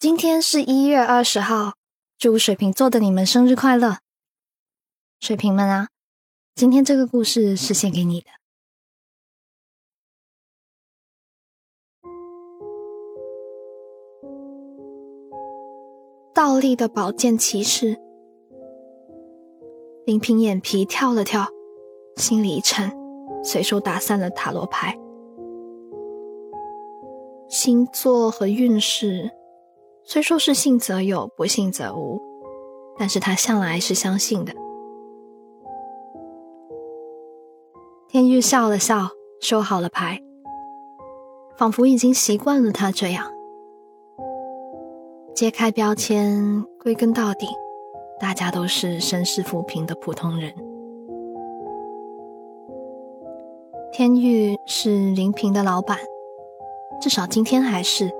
今天是一月二十号，祝水瓶座的你们生日快乐！水瓶们啊，今天这个故事是献给你的。倒立的宝剑骑士，林平眼皮跳了跳，心里一沉，随手打散了塔罗牌。星座和运势。虽说是信则有，不信则无，但是他向来是相信的。天玉笑了笑，收好了牌，仿佛已经习惯了他这样。揭开标签，归根到底，大家都是身世浮萍的普通人。天玉是林平的老板，至少今天还是。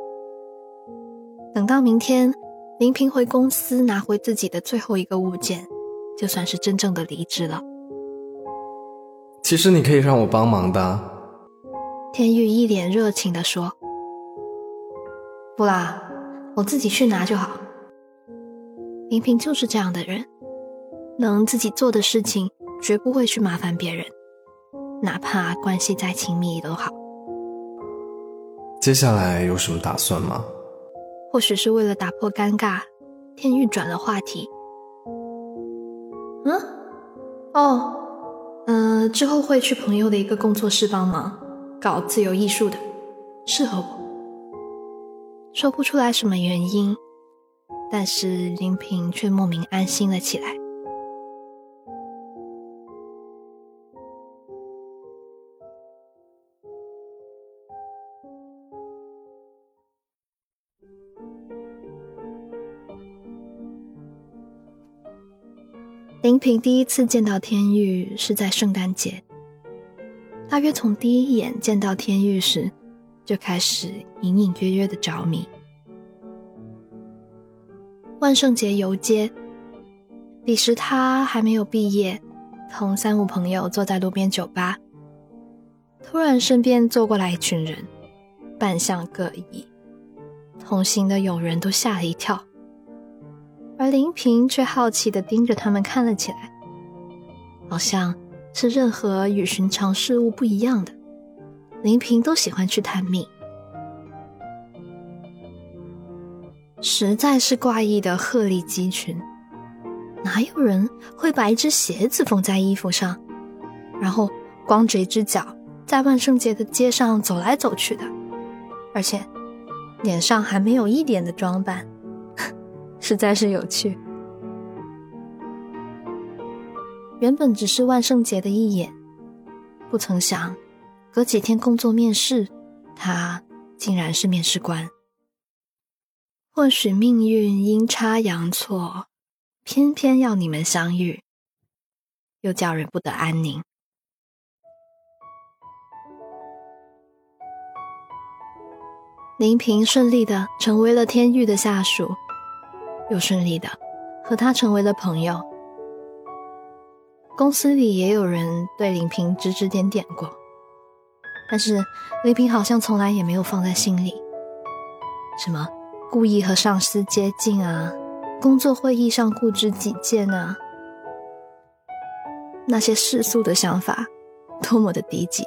等到明天，林平回公司拿回自己的最后一个物件，就算是真正的离职了。其实你可以让我帮忙的。天宇一脸热情的说：“不啦，我自己去拿就好。”林平就是这样的人，能自己做的事情，绝不会去麻烦别人，哪怕关系再亲密都好。接下来有什么打算吗？或许是为了打破尴尬，天玉转了话题。嗯，哦，嗯，之后会去朋友的一个工作室帮忙，搞自由艺术的，适合我。说不出来什么原因，但是林平却莫名安心了起来。林平第一次见到天玉是在圣诞节，大约从第一眼见到天玉时，就开始隐隐约约的着迷。万圣节游街，彼时他还没有毕业，同三五朋友坐在路边酒吧，突然身边坐过来一群人，扮相各异，同行的友人都吓了一跳。而林平却好奇地盯着他们看了起来，好像是任何与寻常事物不一样的。林平都喜欢去探秘，实在是怪异的鹤立鸡群。哪有人会把一只鞋子缝在衣服上，然后光着一只脚在万圣节的街上走来走去的？而且脸上还没有一点的装扮。实在是有趣。原本只是万圣节的一眼，不曾想，隔几天工作面试，他竟然是面试官。或许命运阴差阳错，偏偏要你们相遇，又叫人不得安宁。林平顺利的成为了天域的下属。又顺利的和他成为了朋友。公司里也有人对林平指指点点过，但是林平好像从来也没有放在心里。什么故意和上司接近啊，工作会议上固执己见啊，那些世俗的想法，多么的低级。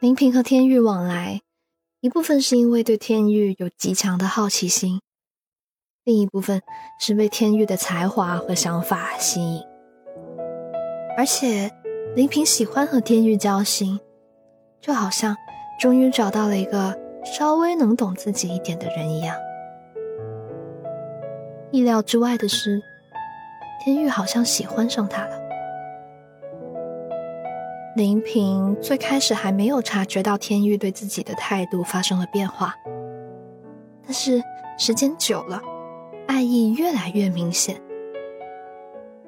林平和天玉往来，一部分是因为对天玉有极强的好奇心。另一部分是被天玉的才华和想法吸引，而且林平喜欢和天玉交心，就好像终于找到了一个稍微能懂自己一点的人一样。意料之外的是，天玉好像喜欢上他了。林平最开始还没有察觉到天玉对自己的态度发生了变化，但是时间久了。爱意越来越明显，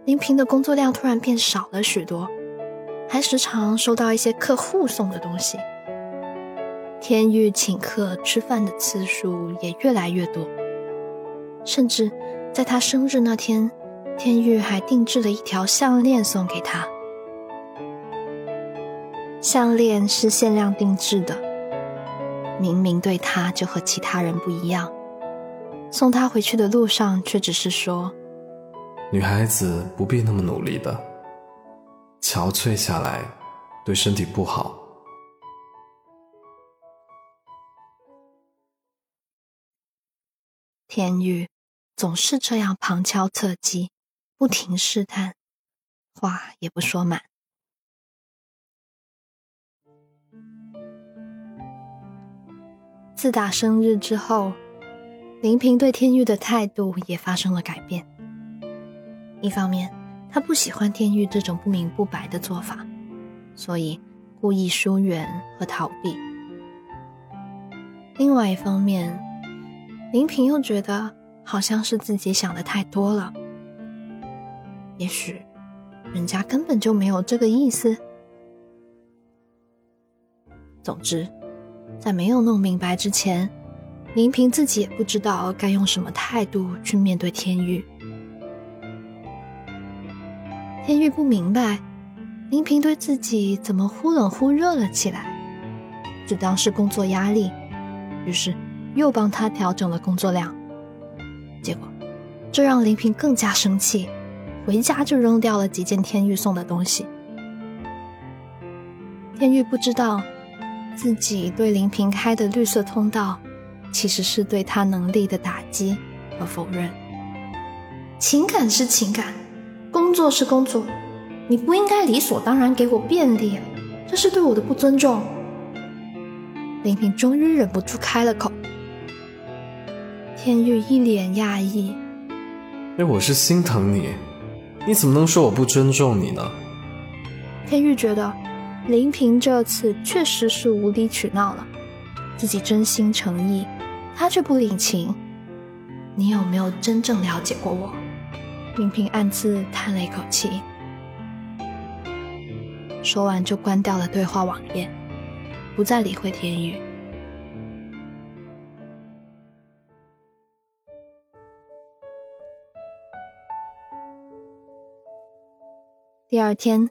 林平的工作量突然变少了许多，还时常收到一些客户送的东西。天玉请客吃饭的次数也越来越多，甚至在他生日那天，天玉还定制了一条项链送给他。项链是限量定制的，明明对他就和其他人不一样，送他回去的路上却只是说：“女孩子不必那么努力的，憔悴下来对身体不好。”天宇总是这样旁敲侧击，不停试探，话也不说满。自打生日之后，林平对天玉的态度也发生了改变。一方面，他不喜欢天玉这种不明不白的做法，所以故意疏远和逃避；另外一方面，林平又觉得好像是自己想的太多了，也许人家根本就没有这个意思。总之。在没有弄明白之前，林平自己也不知道该用什么态度去面对天玉。天玉不明白，林平对自己怎么忽冷忽热了起来，只当是工作压力，于是又帮他调整了工作量。结果，这让林平更加生气，回家就扔掉了几件天玉送的东西。天玉不知道。自己对林平开的绿色通道，其实是对他能力的打击和否认。情感是情感，工作是工作，你不应该理所当然给我便利，这是对我的不尊重。林平终于忍不住开了口。天玉一脸讶异：“哎，我是心疼你，你怎么能说我不尊重你呢？”天玉觉得。林平这次确实是无理取闹了，自己真心诚意，他却不领情。你有没有真正了解过我？林平暗自叹了一口气，说完就关掉了对话网页，不再理会天宇。第二天。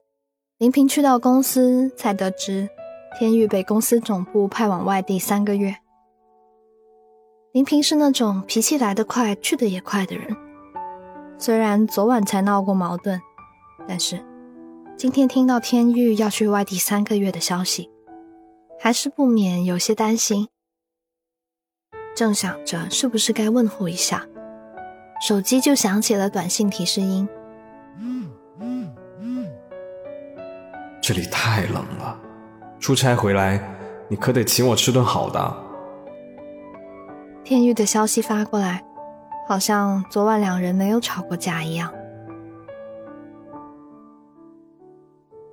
林平去到公司，才得知天宇被公司总部派往外地三个月。林平是那种脾气来得快、去得也快的人，虽然昨晚才闹过矛盾，但是今天听到天玉要去外地三个月的消息，还是不免有些担心。正想着是不是该问候一下，手机就响起了短信提示音。这里太冷了，出差回来你可得请我吃顿好的。天玉的消息发过来，好像昨晚两人没有吵过架一样。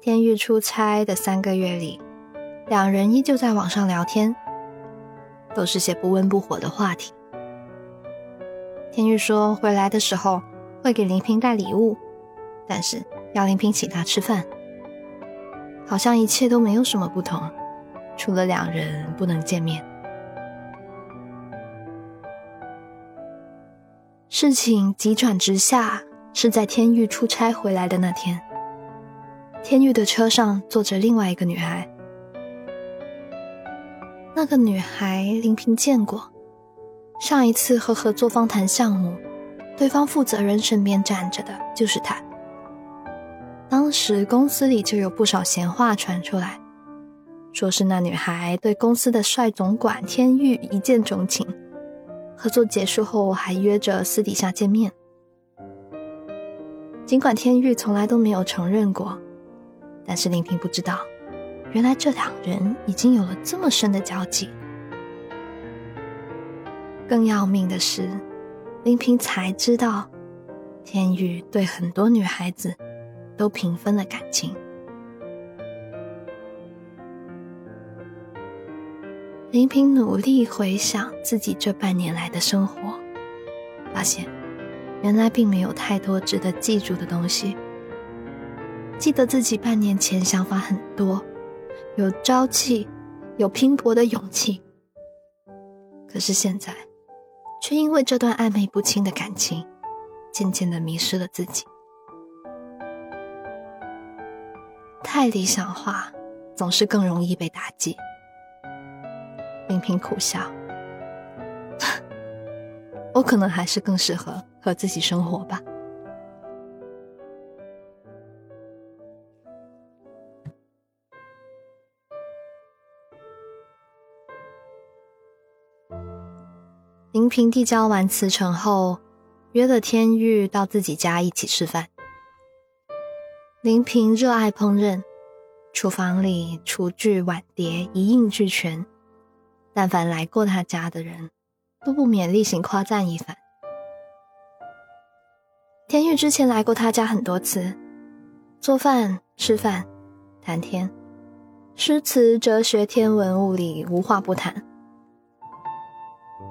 天玉出差的三个月里，两人依旧在网上聊天，都是些不温不火的话题。天玉说回来的时候会给林平带礼物，但是要林平请他吃饭。好像一切都没有什么不同，除了两人不能见面。事情急转直下，是在天玉出差回来的那天。天玉的车上坐着另外一个女孩，那个女孩林平见过，上一次和合作方谈项目，对方负责人身边站着的就是她。当时公司里就有不少闲话传出来，说是那女孩对公司的帅总管天玉一见钟情，合作结束后还约着私底下见面。尽管天玉从来都没有承认过，但是林平不知道，原来这两人已经有了这么深的交集。更要命的是，林平才知道，天玉对很多女孩子。都平分了感情。林平努力回想自己这半年来的生活，发现原来并没有太多值得记住的东西。记得自己半年前想法很多，有朝气，有拼搏的勇气，可是现在却因为这段暧昧不清的感情，渐渐的迷失了自己。太理想化，总是更容易被打击。林平苦笑，我可能还是更适合和自己生活吧。林平递交完辞呈后，约了天玉到自己家一起吃饭。林平热爱烹饪，厨房里厨具碗碟一应俱全，但凡来过他家的人，都不免例行夸赞一番。天玉之前来过他家很多次，做饭、吃饭、谈天，诗词、哲学、天文、物理，无话不谈。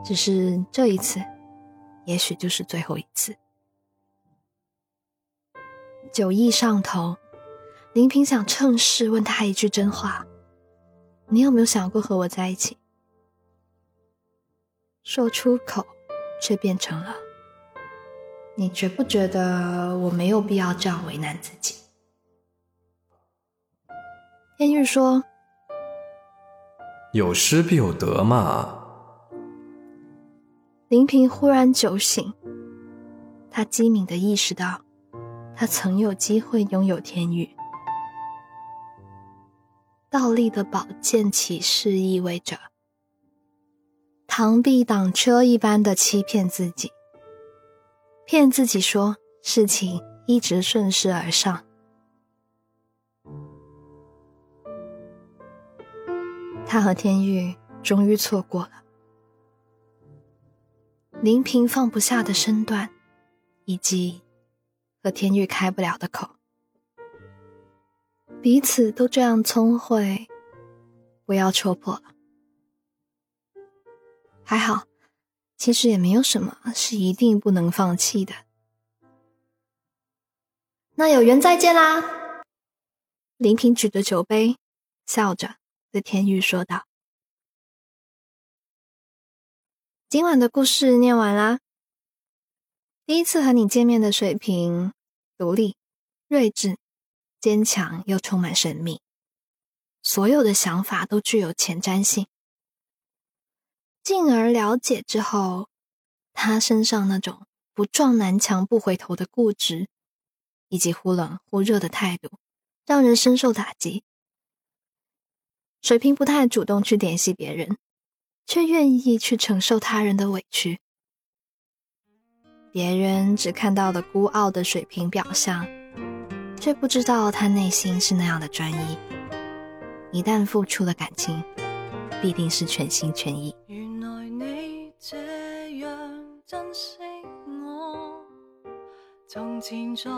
只是这一次，也许就是最后一次。酒意上头，林平想趁势问他一句真话：“你有没有想过和我在一起？”说出口，却变成了：“你觉不觉得我没有必要这样为难自己？”天玉说：“有失必有得嘛。”林平忽然酒醒，他机敏的意识到，他曾有机会拥有天宇。倒立的宝剑起势，意味着螳臂挡车一般的欺骗自己，骗自己说事情一直顺势而上。他和天玉终于错过了。林平放不下的身段，以及和天玉开不了的口，彼此都这样聪慧，不要戳破了。还好，其实也没有什么是一定不能放弃的。那有缘再见啦！林平举着酒杯，笑着对天玉说道。今晚的故事念完啦。第一次和你见面的水瓶，独立、睿智、坚强又充满神秘，所有的想法都具有前瞻性。进而了解之后，他身上那种不撞南墙不回头的固执，以及忽冷忽热的态度，让人深受打击。水瓶不太主动去联系别人。却愿意去承受他人的委屈，别人只看到了孤傲的水平表象，却不知道他内心是那样的专一。一旦付出了感情，必定是全心全意。原来你这样珍惜我，从前在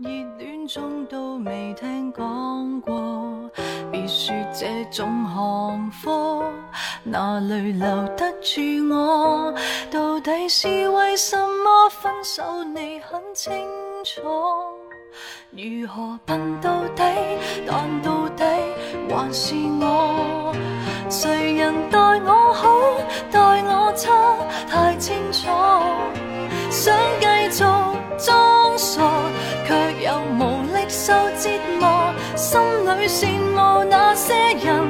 热恋中都未听讲过，别说这种行货。哪里留得住我？到底是为什么分手？你很清楚。如何笨到底？但到底还是我。谁人待我好，待我差，太清楚。想继续装傻，却又无力受折磨。心里羡慕那些人，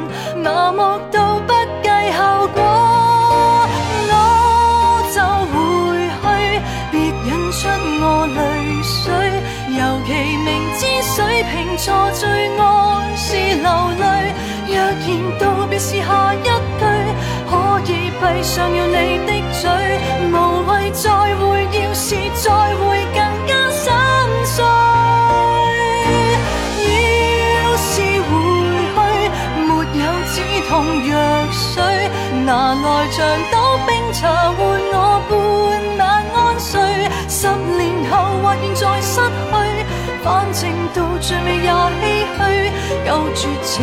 麻木到不计。后果，我就回去，别引出我泪水。尤其明知水瓶座最爱是流泪，道别是下一句，可以闭上了你的嘴，无谓再会，要是再会更加心碎。要是回去，没有止痛药水。拿来像斗冰茶换我半晚安睡，十年后或现在失去，反正到最尾。绝情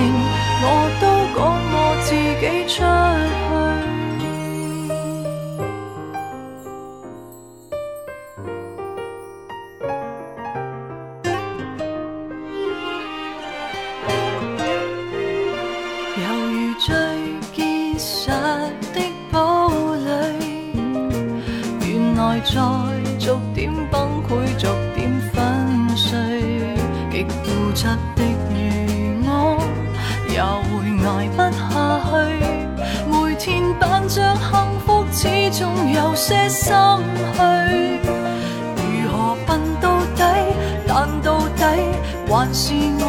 我都赶我自己出去犹如最结实的堡垒原来在逐点崩溃逐点粉碎极固执的如也会挨不下去。每天扮着幸福始终有些心虚。如何笨到底但到底还是我